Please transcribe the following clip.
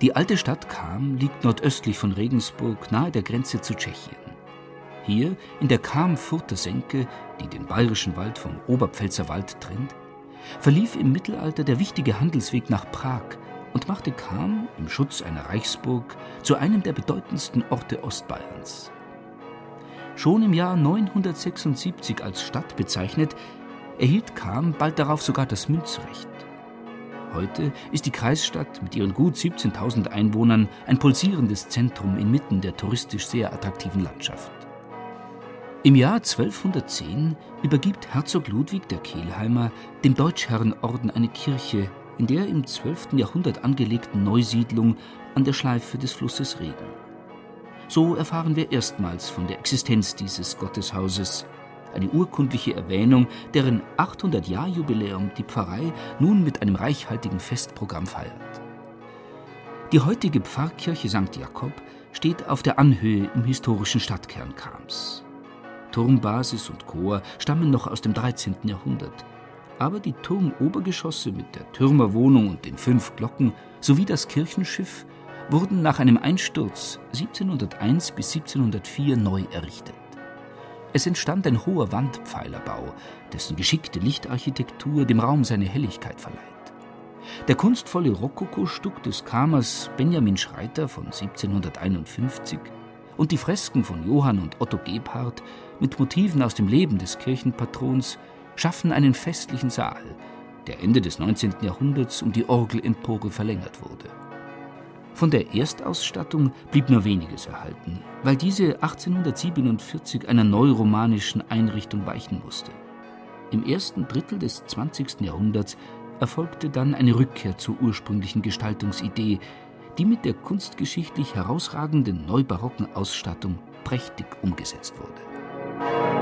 Die alte Stadt Cham liegt nordöstlich von Regensburg nahe der Grenze zu Tschechien. Hier, in der Cham-Furter Senke, die den bayerischen Wald vom Oberpfälzer Wald trennt, verlief im Mittelalter der wichtige Handelsweg nach Prag und machte Cham im Schutz einer Reichsburg zu einem der bedeutendsten Orte Ostbayerns. Schon im Jahr 976 als Stadt bezeichnet, erhielt Cham bald darauf sogar das Münzrecht. Heute ist die Kreisstadt mit ihren gut 17.000 Einwohnern ein pulsierendes Zentrum inmitten der touristisch sehr attraktiven Landschaft. Im Jahr 1210 übergibt Herzog Ludwig der Kelheimer dem Deutschherrenorden eine Kirche in der im 12. Jahrhundert angelegten Neusiedlung an der Schleife des Flusses Regen. So erfahren wir erstmals von der Existenz dieses Gotteshauses eine urkundliche Erwähnung, deren 800-Jahr-Jubiläum die Pfarrei nun mit einem reichhaltigen Festprogramm feiert. Die heutige Pfarrkirche St. Jakob steht auf der Anhöhe im historischen Stadtkern Kams. Turmbasis und Chor stammen noch aus dem 13. Jahrhundert. Aber die Turmobergeschosse mit der Türmerwohnung und den fünf Glocken sowie das Kirchenschiff wurden nach einem Einsturz 1701 bis 1704 neu errichtet. Es entstand ein hoher Wandpfeilerbau, dessen geschickte Lichtarchitektur dem Raum seine Helligkeit verleiht. Der kunstvolle Rokoko-Stuck des Kamers Benjamin Schreiter von 1751 und die Fresken von Johann und Otto Gebhardt mit Motiven aus dem Leben des Kirchenpatrons schaffen einen festlichen Saal, der Ende des 19. Jahrhunderts um die Orgelempore verlängert wurde. Von der Erstausstattung blieb nur weniges erhalten, weil diese 1847 einer neuromanischen Einrichtung weichen musste. Im ersten Drittel des 20. Jahrhunderts erfolgte dann eine Rückkehr zur ursprünglichen Gestaltungsidee, die mit der kunstgeschichtlich herausragenden neubarocken Ausstattung prächtig umgesetzt wurde.